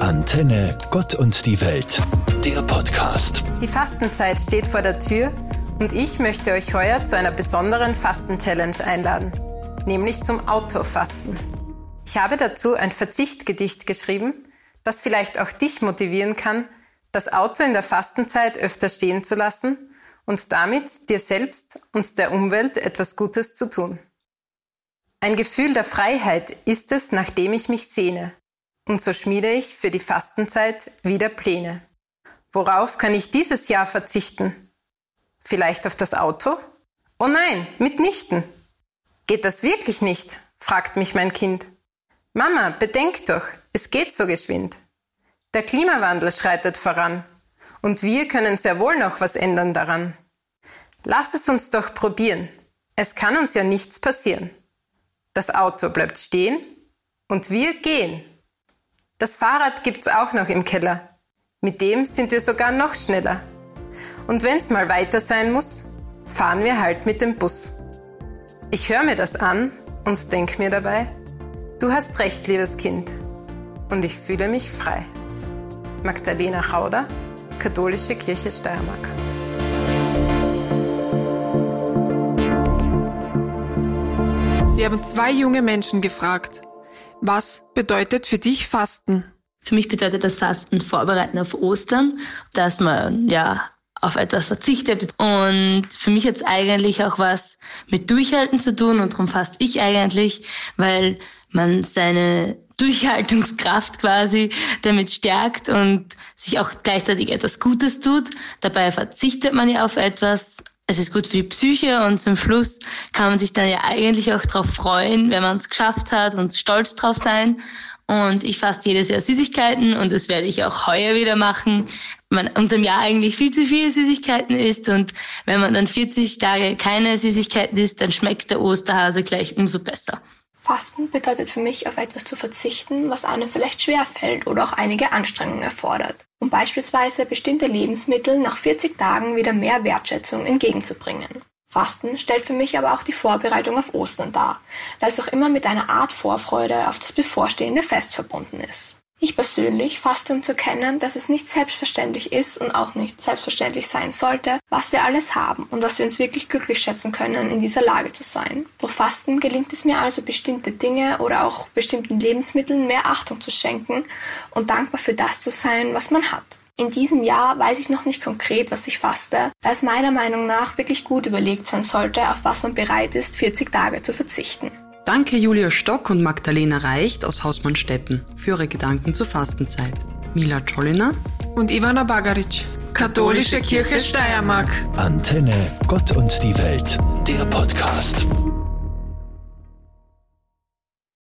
Antenne Gott und die Welt, der Podcast. Die Fastenzeit steht vor der Tür und ich möchte euch heuer zu einer besonderen Fasten-Challenge einladen, nämlich zum Autofasten. Ich habe dazu ein Verzichtgedicht geschrieben, das vielleicht auch dich motivieren kann, das Auto in der Fastenzeit öfter stehen zu lassen und damit dir selbst und der Umwelt etwas Gutes zu tun. Ein Gefühl der Freiheit ist es, nachdem ich mich sehne, und so schmiede ich für die Fastenzeit wieder Pläne. Worauf kann ich dieses Jahr verzichten? Vielleicht auf das Auto? Oh nein, mitnichten. Geht das wirklich nicht? fragt mich mein Kind. Mama, bedenk doch, es geht so geschwind. Der Klimawandel schreitet voran und wir können sehr wohl noch was ändern daran. Lass es uns doch probieren. Es kann uns ja nichts passieren. Das Auto bleibt stehen und wir gehen. Das Fahrrad gibt's auch noch im Keller. Mit dem sind wir sogar noch schneller. Und wenn's mal weiter sein muss, fahren wir halt mit dem Bus. Ich höre mir das an und denk mir dabei, du hast recht, liebes Kind. Und ich fühle mich frei. Magdalena Chauder, Katholische Kirche Steiermark. Wir haben zwei junge Menschen gefragt, was bedeutet für dich Fasten? Für mich bedeutet das Fasten vorbereiten auf Ostern, dass man ja auf etwas verzichtet. Und für mich hat es eigentlich auch was mit Durchhalten zu tun und darum fast ich eigentlich, weil man seine Durchhaltungskraft quasi damit stärkt und sich auch gleichzeitig etwas Gutes tut. Dabei verzichtet man ja auf etwas, es ist gut für die Psyche und zum Schluss kann man sich dann ja eigentlich auch darauf freuen, wenn man es geschafft hat und stolz drauf sein. Und ich fasse jedes Jahr Süßigkeiten und das werde ich auch heuer wieder machen. Man unterm Jahr eigentlich viel zu viele Süßigkeiten isst und wenn man dann 40 Tage keine Süßigkeiten isst, dann schmeckt der Osterhase gleich umso besser. Fasten bedeutet für mich, auf etwas zu verzichten, was einem vielleicht schwer fällt oder auch einige Anstrengungen erfordert, um beispielsweise bestimmte Lebensmittel nach 40 Tagen wieder mehr Wertschätzung entgegenzubringen. Fasten stellt für mich aber auch die Vorbereitung auf Ostern dar, da es auch immer mit einer Art Vorfreude auf das bevorstehende Fest verbunden ist. Ich persönlich faste, um zu erkennen, dass es nicht selbstverständlich ist und auch nicht selbstverständlich sein sollte, was wir alles haben und dass wir uns wirklich glücklich schätzen können, in dieser Lage zu sein. Durch Fasten gelingt es mir also, bestimmte Dinge oder auch bestimmten Lebensmitteln mehr Achtung zu schenken und dankbar für das zu sein, was man hat. In diesem Jahr weiß ich noch nicht konkret, was ich faste, da es meiner Meinung nach wirklich gut überlegt sein sollte, auf was man bereit ist, 40 Tage zu verzichten. Danke Julia Stock und Magdalena Reicht aus Hausmannstetten für ihre Gedanken zur Fastenzeit. Mila Czolina und Ivana Bagaric, Katholische Kirche Steiermark. Antenne Gott und die Welt, der Podcast.